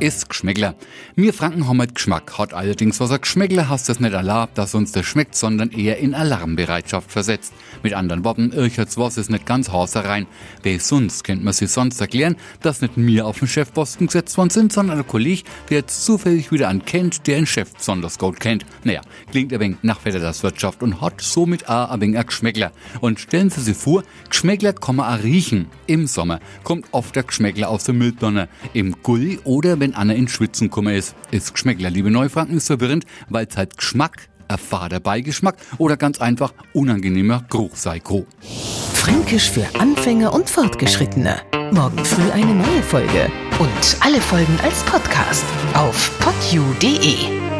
ist Geschmäckler. Wir Franken haben halt Geschmack, hat allerdings was ein Geschmäckler hast das nicht erlaubt, dass uns das schmeckt, sondern eher in Alarmbereitschaft versetzt. Mit anderen Worten, irchert's was ist nicht ganz rein. Wer sonst kennt man sich sonst erklären, dass nicht mir auf den Chefposten gesetzt worden sind, sondern ein Kollege, der jetzt zufällig wieder einen kennt, der den Chef besonders gut kennt. Naja, klingt ein wenig nach Wirtschaft und hat somit auch ein wenig ein Geschmäckler. Und stellen Sie sich vor, Geschmäckler kann man auch riechen. Im Sommer kommt oft der Geschmäckler aus der Mülltonne, im Gully oder wenn Anna in Schwitzen kummer ist. Ist Geschmäckler, liebe Neufranken, ist verwirrend, weil es halt Geschmack, fader Beigeschmack oder ganz einfach unangenehmer Geruch sei. Fränkisch für Anfänger und Fortgeschrittene. Morgen früh eine neue Folge. Und alle Folgen als Podcast auf podu.de.